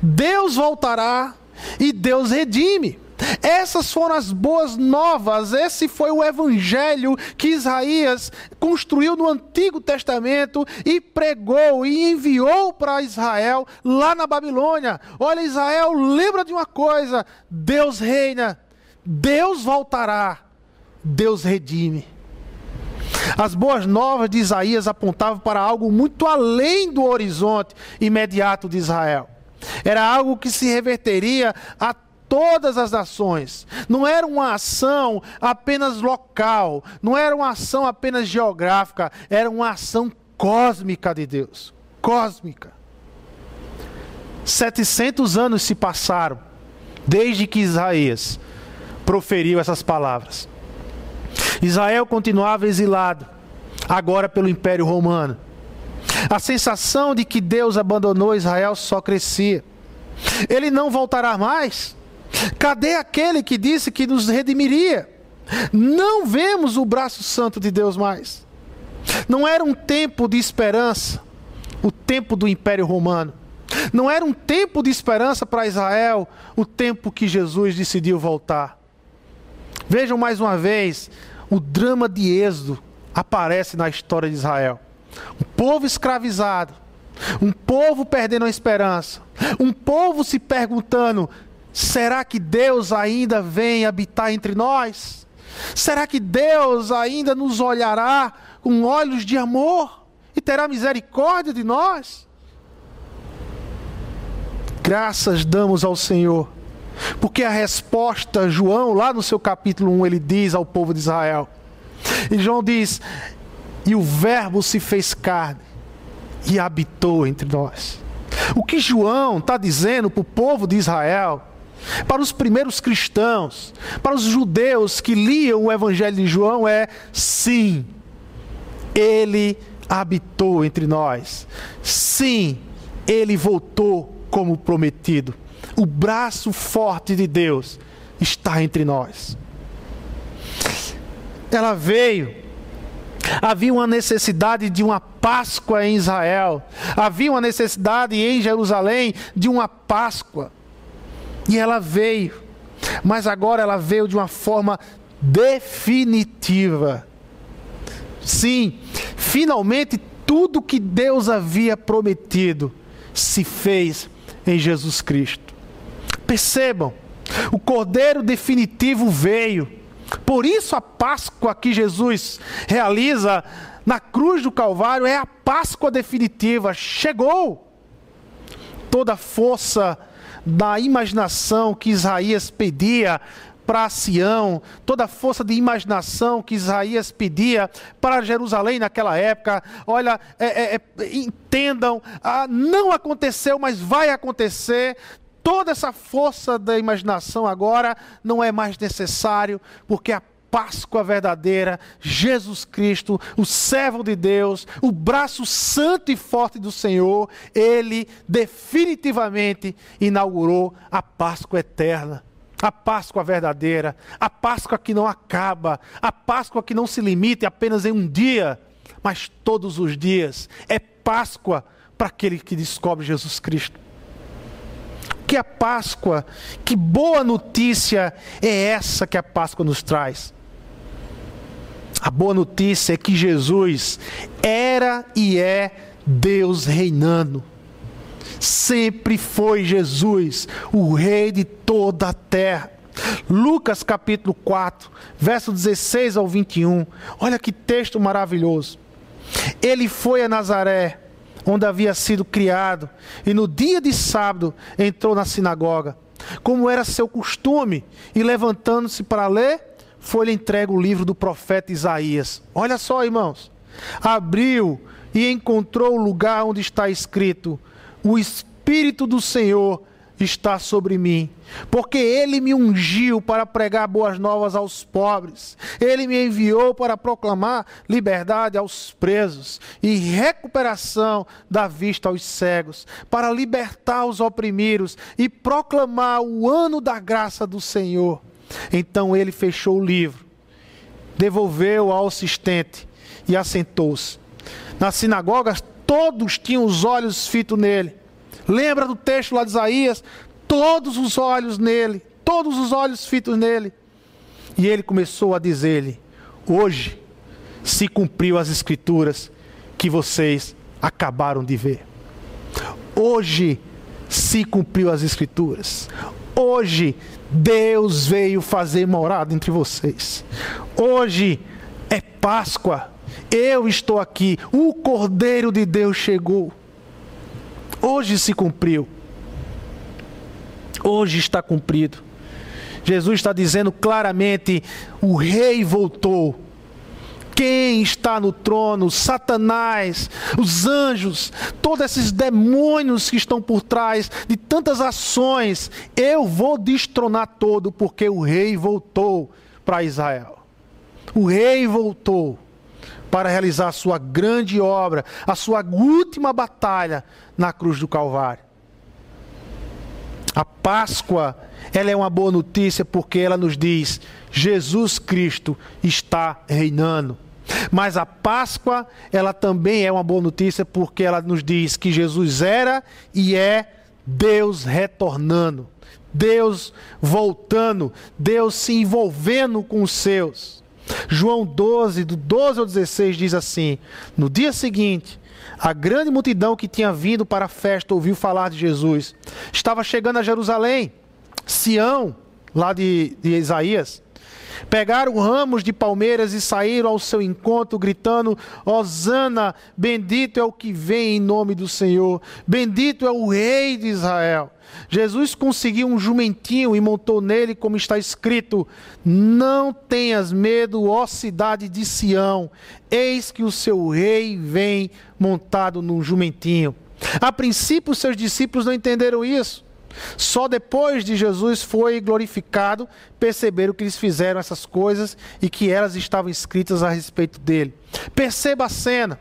Deus voltará e Deus redime. Essas foram as boas novas, esse foi o evangelho que Isaías construiu no Antigo Testamento e pregou e enviou para Israel lá na Babilônia. Olha, Israel, lembra de uma coisa: Deus reina, Deus voltará Deus redime. As boas novas de Isaías apontavam para algo muito além do horizonte imediato de Israel. Era algo que se reverteria a todas as nações. Não era uma ação apenas local, não era uma ação apenas geográfica, era uma ação cósmica de Deus. Cósmica. 700 anos se passaram desde que Isaías proferiu essas palavras. Israel continuava exilado, agora pelo Império Romano. A sensação de que Deus abandonou Israel só crescia. Ele não voltará mais. Cadê aquele que disse que nos redimiria? Não vemos o braço santo de Deus mais. Não era um tempo de esperança, o tempo do Império Romano. Não era um tempo de esperança para Israel, o tempo que Jesus decidiu voltar. Vejam mais uma vez o drama de Êxodo aparece na história de Israel. Um povo escravizado, um povo perdendo a esperança, um povo se perguntando: será que Deus ainda vem habitar entre nós? Será que Deus ainda nos olhará com olhos de amor? e terá misericórdia de nós. Graças damos ao Senhor, porque a resposta, João, lá no seu capítulo 1, ele diz ao povo de Israel. E João diz: E o Verbo se fez carne e habitou entre nós. O que João está dizendo para o povo de Israel, para os primeiros cristãos, para os judeus que liam o Evangelho de João é: sim, ele habitou entre nós. Sim, ele voltou como prometido. O braço forte de Deus está entre nós. Ela veio. Havia uma necessidade de uma Páscoa em Israel. Havia uma necessidade em Jerusalém de uma Páscoa. E ela veio. Mas agora ela veio de uma forma definitiva. Sim, finalmente tudo que Deus havia prometido se fez em Jesus Cristo. Percebam, o Cordeiro definitivo veio. Por isso a Páscoa que Jesus realiza na cruz do Calvário é a Páscoa definitiva. Chegou. Toda a força da imaginação que Isaías pedia para Sião, toda a força de imaginação que Isaías pedia para Jerusalém naquela época. Olha, é, é, é, entendam, ah, não aconteceu, mas vai acontecer. Toda essa força da imaginação agora não é mais necessário, porque a Páscoa verdadeira, Jesus Cristo, o servo de Deus, o braço santo e forte do Senhor, ele definitivamente inaugurou a Páscoa eterna a Páscoa verdadeira, a Páscoa que não acaba, a Páscoa que não se limita apenas em um dia, mas todos os dias. É Páscoa para aquele que descobre Jesus Cristo. Que a Páscoa, que boa notícia é essa que a Páscoa nos traz? A boa notícia é que Jesus era e é Deus reinando sempre foi Jesus, o Rei de toda a terra. Lucas capítulo 4, verso 16 ao 21. Olha que texto maravilhoso. Ele foi a Nazaré, onde havia sido criado, e no dia de sábado entrou na sinagoga, como era seu costume, e levantando-se para ler, foi-lhe entregue o livro do profeta Isaías. Olha só, irmãos. Abriu e encontrou o lugar onde está escrito: o Espírito do Senhor está sobre mim, porque ele me ungiu para pregar boas novas aos pobres, ele me enviou para proclamar liberdade aos presos e recuperação da vista aos cegos, para libertar os oprimidos e proclamar o ano da graça do Senhor. Então ele fechou o livro, devolveu ao assistente e assentou-se. Na sinagoga, todos tinham os olhos fitos nele. Lembra do texto lá de Isaías? Todos os olhos nele, todos os olhos fitos nele. E ele começou a dizer-lhe: Hoje se cumpriu as escrituras que vocês acabaram de ver. Hoje se cumpriu as escrituras. Hoje Deus veio fazer morada entre vocês. Hoje é Páscoa. Eu estou aqui, o Cordeiro de Deus chegou. Hoje se cumpriu. Hoje está cumprido. Jesus está dizendo claramente: o rei voltou. Quem está no trono? Satanás, os anjos, todos esses demônios que estão por trás de tantas ações, eu vou destronar todo, porque o rei voltou para Israel. O rei voltou para realizar a sua grande obra, a sua última batalha na cruz do Calvário. A Páscoa, ela é uma boa notícia porque ela nos diz: Jesus Cristo está reinando. Mas a Páscoa, ela também é uma boa notícia porque ela nos diz que Jesus era e é Deus retornando, Deus voltando, Deus se envolvendo com os seus. João 12, do 12 ao 16, diz assim: No dia seguinte, a grande multidão que tinha vindo para a festa ouviu falar de Jesus. Estava chegando a Jerusalém, Sião, lá de, de Isaías. Pegaram ramos de palmeiras e saíram ao seu encontro, gritando: Hosana, bendito é o que vem em nome do Senhor, bendito é o Rei de Israel. Jesus conseguiu um jumentinho e montou nele, como está escrito: Não tenhas medo, ó cidade de Sião, eis que o seu rei vem montado num jumentinho. A princípio, seus discípulos não entenderam isso. Só depois de Jesus foi glorificado, perceberam que eles fizeram essas coisas e que elas estavam escritas a respeito dele. Perceba a cena.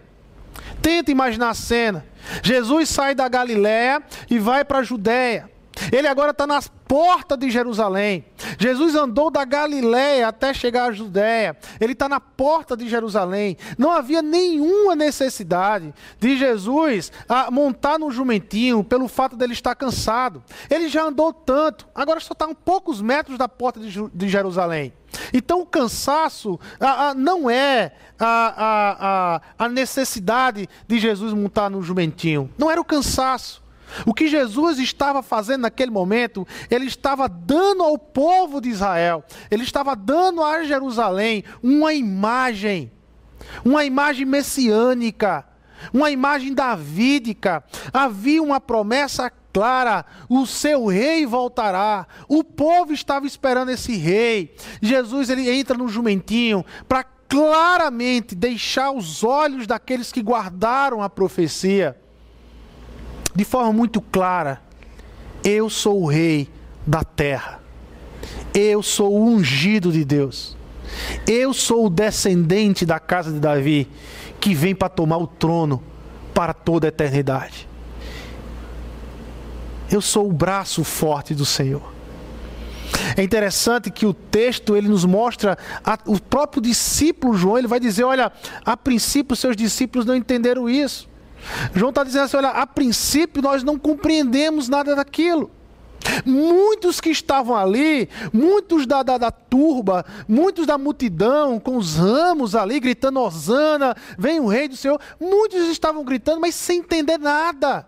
Tenta imaginar a cena. Jesus sai da Galiléia e vai para a Judéia. Ele agora está nas portas de Jerusalém. Jesus andou da Galiléia até chegar à Judéia. Ele está na porta de Jerusalém. Não havia nenhuma necessidade de Jesus ah, montar no jumentinho pelo fato dele estar cansado. Ele já andou tanto. Agora só está a poucos metros da porta de, Jerusalém. Então o cansaço ah, ah, não é a, a, a necessidade de Jesus montar no jumentinho. Não era o cansaço. O que Jesus estava fazendo naquele momento, ele estava dando ao povo de Israel, ele estava dando a Jerusalém uma imagem, uma imagem messiânica, uma imagem davídica. Havia uma promessa clara: o seu rei voltará. O povo estava esperando esse rei. Jesus ele entra no jumentinho para claramente deixar os olhos daqueles que guardaram a profecia de forma muito clara: eu sou o rei da terra. Eu sou o ungido de Deus. Eu sou o descendente da casa de Davi que vem para tomar o trono para toda a eternidade. Eu sou o braço forte do Senhor. É interessante que o texto ele nos mostra a, o próprio discípulo João, ele vai dizer, olha, a princípio seus discípulos não entenderam isso. João está dizendo assim: olha, a princípio nós não compreendemos nada daquilo. Muitos que estavam ali, muitos da, da, da, turba, muitos da multidão, com os ramos ali, gritando: Osana, vem o rei do Senhor. Muitos estavam gritando, mas sem entender nada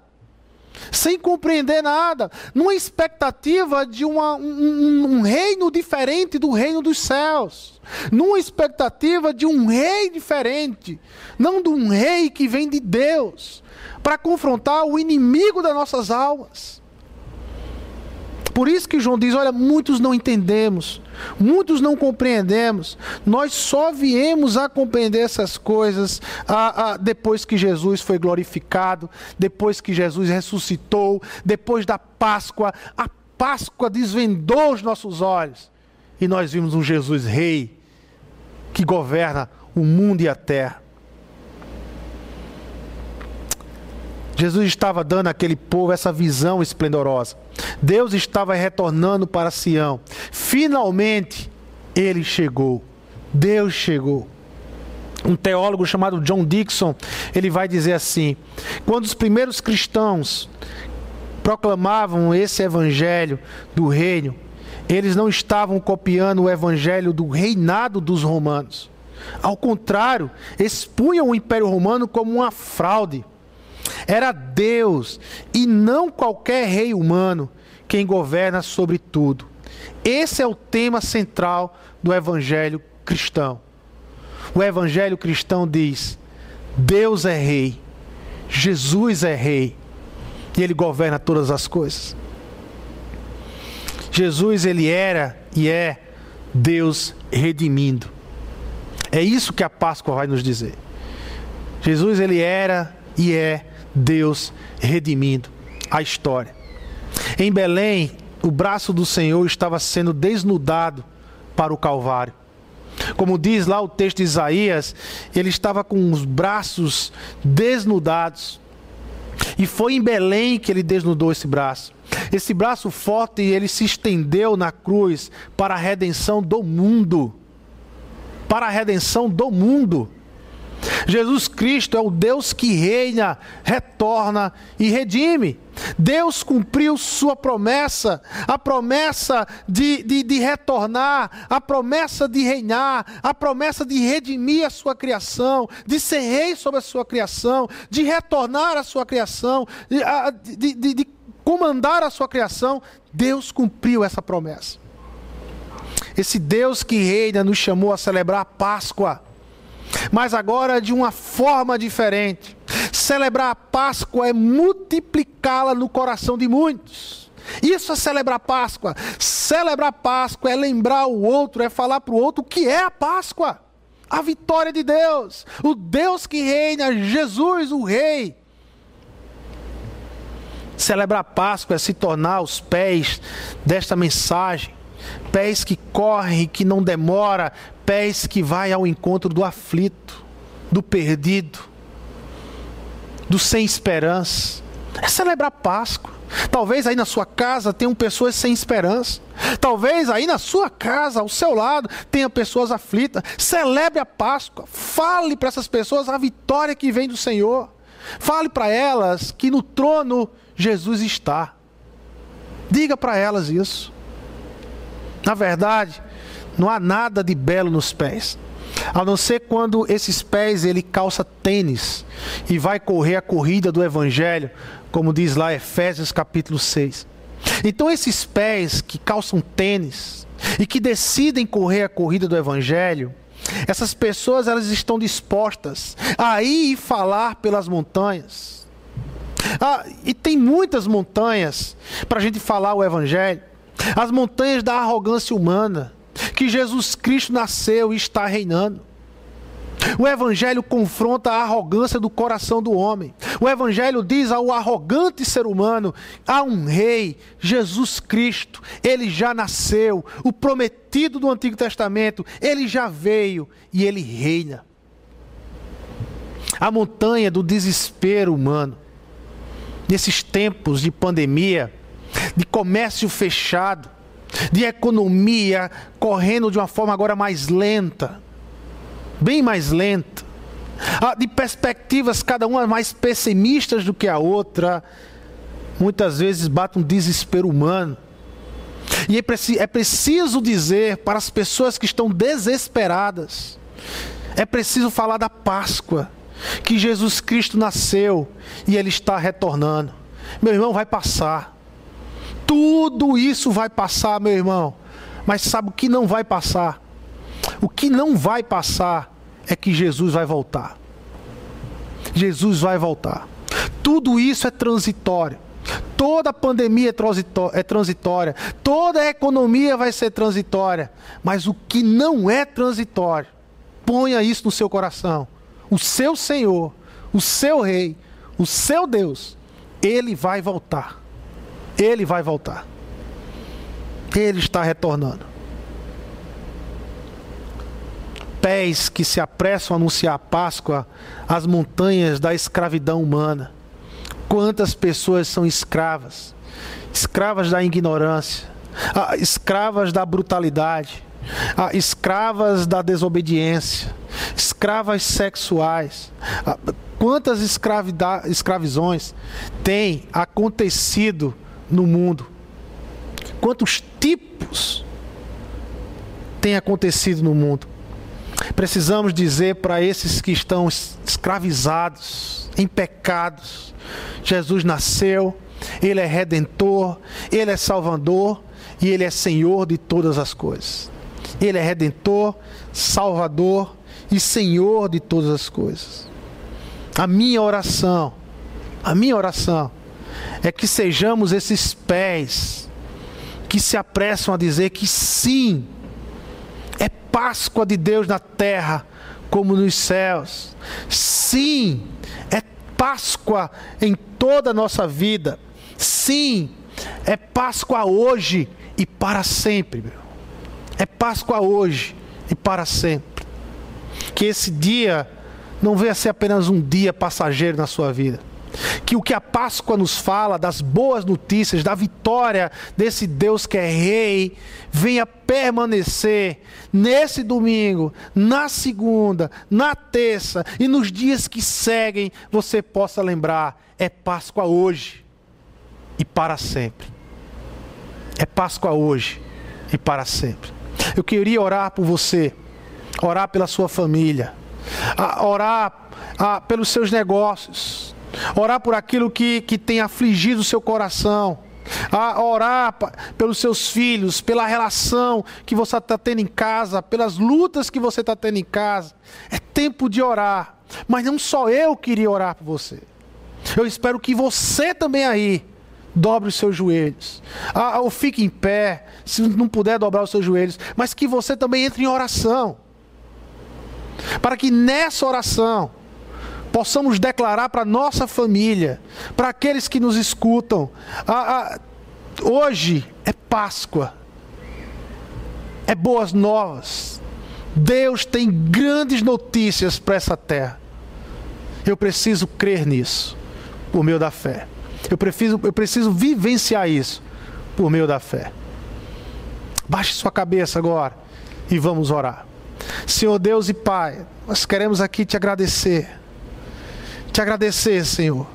sem compreender nada, numa expectativa de uma, um, um, reino diferente do reino dos céus, numa expectativa de um rei diferente, não de um rei que vem de Deus, para confrontar o inimigo das nossas almas. Por isso que João diz: olha, muitos não entendemos, muitos não compreendemos. Nós só viemos a compreender essas coisas a, a, depois que Jesus foi glorificado, depois que Jesus ressuscitou, depois da Páscoa. A Páscoa desvendou os nossos olhos e nós vimos um Jesus Rei que governa o mundo e a terra. Jesus estava dando àquele povo essa visão esplendorosa. Deus estava retornando para Sião. Finalmente, ele chegou. Deus chegou. Um teólogo chamado John Dixon, ele vai dizer assim: quando os primeiros cristãos proclamavam esse evangelho do reino, eles não estavam copiando o evangelho do reinado dos romanos. Ao contrário, expunham o Império Romano como uma fraude. Era Deus e não qualquer rei humano quem governa sobre tudo. Esse é o tema central do evangelho cristão. O evangelho cristão diz: Deus é rei, Jesus é rei e ele governa todas as coisas. Jesus ele era e é Deus redimindo. É isso que a Páscoa vai nos dizer. Jesus ele era e é Deus redimindo a história. Em Belém, o braço do Senhor estava sendo desnudado para o Calvário. Como diz lá o texto de Isaías, ele estava com os braços desnudados. E foi em Belém que ele desnudou esse braço. Esse braço forte, ele se estendeu na cruz para a redenção do mundo. Para a redenção do mundo. Jesus Cristo é o Deus que reina, retorna e redime. Deus cumpriu sua promessa, a promessa de, de, de, retornar, a promessa de reinar, a promessa de redimir a sua criação, de ser rei sobre a sua criação, de retornar à sua criação, de, de, de comandar a sua criação. Deus cumpriu essa promessa. esse Deus que reina nos chamou a celebrar a Páscoa, mas agora de uma forma diferente. Celebrar a Páscoa é multiplicá-la no coração de muitos. Isso é celebrar Páscoa. Celebrar Páscoa é lembrar o outro, é falar para o outro o que é a Páscoa. A vitória de Deus, o Deus que reina, Jesus, o Rei. Celebrar Páscoa é se tornar os pés desta mensagem, pés que correm, que não demora, pés que vai ao encontro do aflito, do perdido, do sem esperança. É celebrar Páscoa. Talvez aí na sua casa tenham pessoas sem esperança. Talvez aí na sua casa, ao seu lado, tenha pessoas aflitas. Celebre a Páscoa. Fale para essas pessoas a vitória que vem do Senhor. Fale para elas que no trono Jesus está. Diga para elas isso. Na verdade, não há nada de belo nos pés. A não ser quando esses pés ele calça tênis e vai correr a corrida do evangelho, como diz lá Efésios capítulo 6. Então esses pés que calçam tênis e que decidem correr a corrida do evangelho, essas pessoas elas estão dispostas a ir falar pelas montanhas ah, e tem muitas montanhas para a gente falar o Evangelho. As montanhas da arrogância humana, que Jesus Cristo nasceu e está reinando. O Evangelho confronta a arrogância do coração do homem. O Evangelho diz ao arrogante ser humano: há um rei, Jesus Cristo, ele já nasceu, o prometido do Antigo Testamento, ele já veio e ele reina. A montanha do desespero humano nesses tempos de pandemia, de comércio fechado, de economia correndo de uma forma agora mais lenta, bem mais lenta, ah, de perspectivas cada uma mais pessimistas do que a outra, muitas vezes bate um desespero humano. E é, é preciso dizer para as pessoas que estão desesperadas, é preciso falar da Páscoa que Jesus Cristo nasceu e ele está retornando. Meu irmão, vai passar. Tudo isso vai passar, meu irmão. Mas sabe o que não vai passar? O que não vai passar é que Jesus vai voltar. Jesus vai voltar. Tudo isso é transitório. Toda pandemia é, é transitória. Toda economia vai ser transitória. Mas o que não é transitório, ponha isso no seu coração o seu Senhor, o seu Rei, o seu Deus, ele vai voltar. Ele vai voltar. Ele está retornando. Pés que se apressam a anunciar a Páscoa às montanhas da escravidão humana. Quantas pessoas são escravas? Escravas da ignorância, ah, escravas da brutalidade, ah, escravas da desobediência, escravas sexuais. Ah, quantas escravizões têm acontecido no mundo? Quantos tipos têm acontecido no mundo? Precisamos dizer para esses que estão escravizados, em pecados: Jesus nasceu, Ele é redentor, Ele é salvador e Ele é Senhor de todas as coisas. Ele é redentor, salvador e Senhor de todas as coisas. A minha oração, a minha oração é que sejamos esses pés que se apressam a dizer que sim, é Páscoa de Deus na terra como nos céus. Sim, é Páscoa em toda a nossa vida. Sim, é Páscoa hoje e para sempre. Meu. É Páscoa hoje e para sempre. Que esse dia não venha ser apenas um dia passageiro na sua vida. Que o que a Páscoa nos fala, das boas notícias, da vitória desse Deus que é Rei, venha permanecer nesse domingo, na segunda, na terça e nos dias que seguem, você possa lembrar: é Páscoa hoje e para sempre. É Páscoa hoje e para sempre. Eu queria orar por você, orar pela sua família, orar pelos seus negócios, orar por aquilo que, que tem afligido o seu coração, a orar pelos seus filhos, pela relação que você está tendo em casa, pelas lutas que você está tendo em casa. É tempo de orar. Mas não só eu queria orar por você. Eu espero que você também aí dobre os seus joelhos. Ah, ou fique em pé, se não puder dobrar os seus joelhos. Mas que você também entre em oração. Para que nessa oração possamos declarar para nossa família, para aqueles que nos escutam, ah, ah, hoje é Páscoa, é boas novas. Deus tem grandes notícias para essa terra. Eu preciso crer nisso, por meio da fé. Eu preciso, eu preciso vivenciar isso, por meio da fé. Baixe sua cabeça agora e vamos orar. Senhor Deus e Pai, nós queremos aqui te agradecer. Te agradecer, Senhor,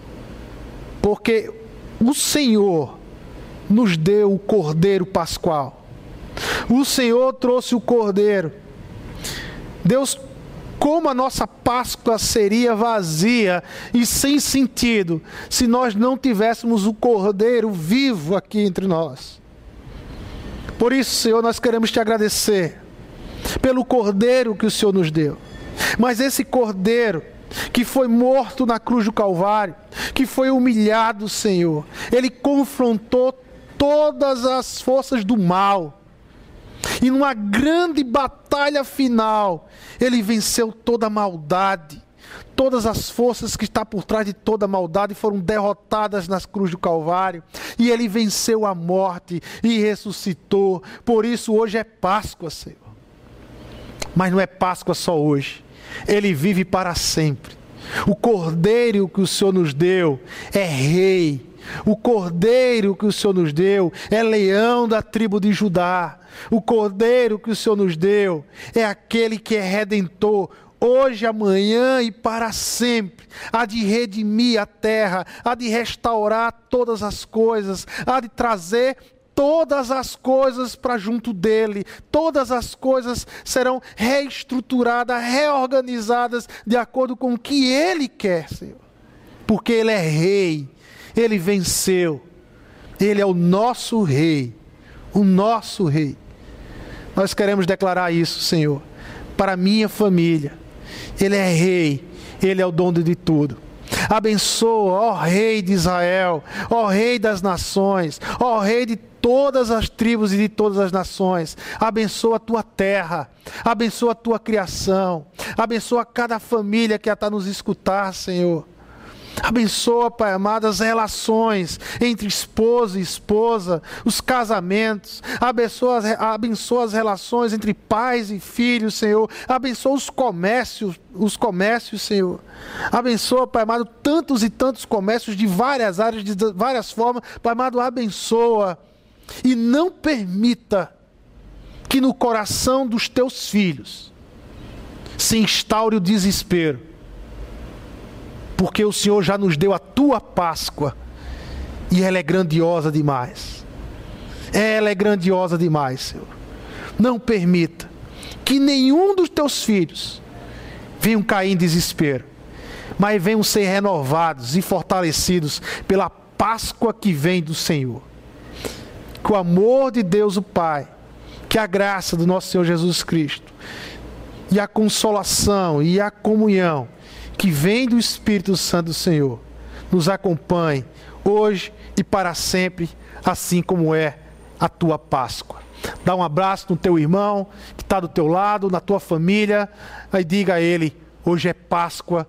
porque o Senhor nos deu o Cordeiro Pascual. O Senhor trouxe o Cordeiro. Deus como a nossa Páscoa seria vazia e sem sentido se nós não tivéssemos o Cordeiro vivo aqui entre nós. Por isso, Senhor, nós queremos te agradecer pelo Cordeiro que o Senhor nos deu. Mas esse Cordeiro que foi morto na cruz do Calvário, que foi humilhado, Senhor, ele confrontou todas as forças do mal e numa grande batalha final, ele venceu toda a maldade. Todas as forças que está por trás de toda a maldade foram derrotadas nas cruzes do Calvário. E ele venceu a morte e ressuscitou. Por isso hoje é Páscoa, Senhor. Mas não é Páscoa só hoje. Ele vive para sempre. O cordeiro que o Senhor nos deu é rei. O cordeiro que o Senhor nos deu é leão da tribo de Judá. O cordeiro que o Senhor nos deu é aquele que é redentor, hoje, amanhã e para sempre. Há de redimir a terra, há de restaurar todas as coisas, há de trazer todas as coisas para junto dele, todas as coisas serão reestruturadas, reorganizadas de acordo com o que ele quer, Senhor. Porque ele é rei, ele venceu, ele é o nosso rei, o nosso rei. Nós queremos declarar isso, Senhor, para a minha família. Ele é rei, ele é o dono de tudo. Abençoa, ó Rei de Israel, ó Rei das nações, ó Rei de todas as tribos e de todas as nações. Abençoa a tua terra, abençoa a tua criação, abençoa cada família que está nos escutar, Senhor. Abençoa, Pai amado, as relações entre esposo e esposa, os casamentos. Abençoa, abençoa as relações entre pais e filhos, Senhor. Abençoa os comércios, os comércios, Senhor. Abençoa, Pai amado, tantos e tantos comércios de várias áreas, de várias formas. Pai amado, abençoa. E não permita que no coração dos teus filhos se instaure o desespero porque o Senhor já nos deu a tua Páscoa e ela é grandiosa demais. Ela é grandiosa demais, Senhor. Não permita que nenhum dos teus filhos venham cair em desespero, mas venham ser renovados e fortalecidos pela Páscoa que vem do Senhor. Que o amor de Deus, o Pai, que a graça do nosso Senhor Jesus Cristo, e a consolação e a comunhão que vem do Espírito Santo do Senhor nos acompanhe hoje e para sempre, assim como é a tua Páscoa. Dá um abraço no teu irmão que está do teu lado, na tua família, e diga a ele: hoje é Páscoa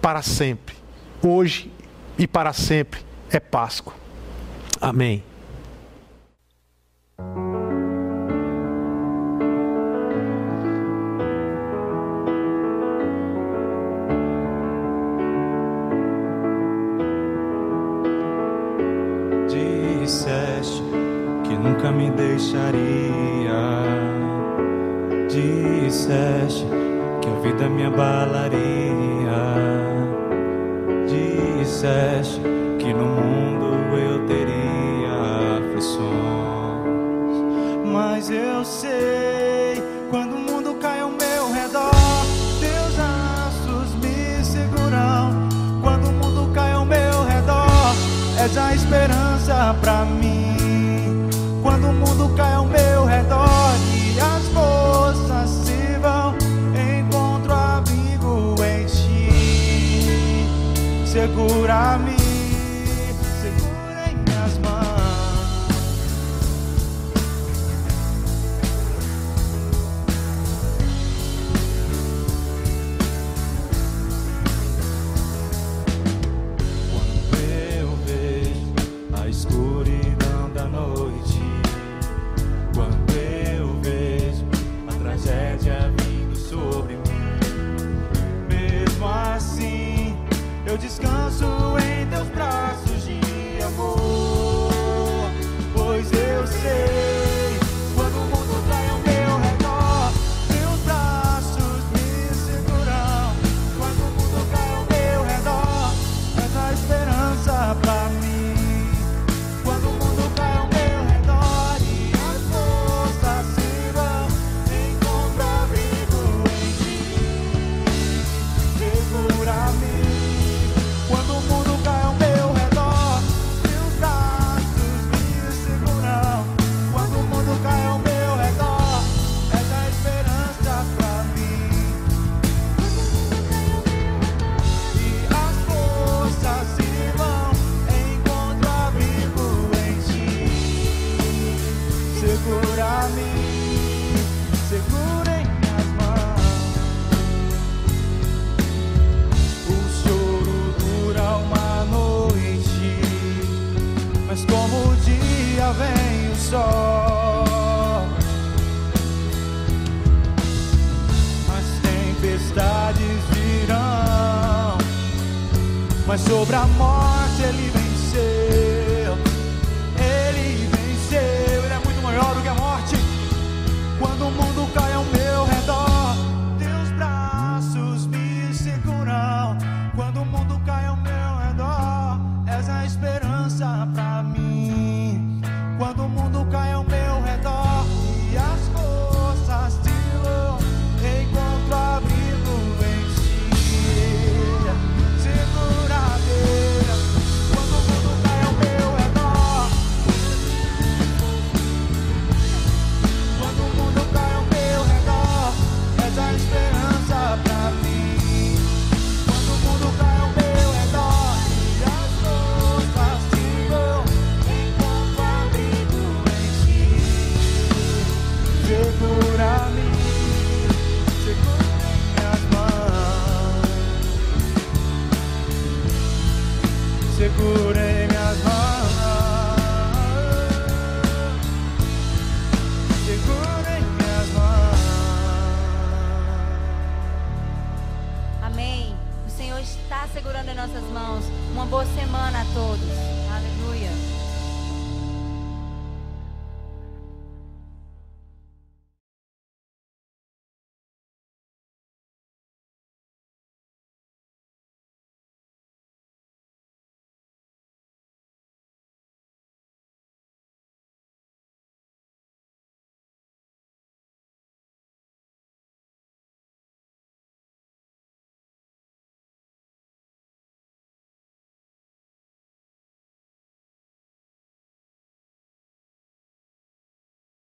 para sempre. Hoje e para sempre é Páscoa. Amém. Nunca me deixaria. Disseste que a vida me abalaria. Disseste A esperança pra mim. Quando o mundo cai ao meu redor e as forças se vão, encontro abrigo em ti. Segura-me.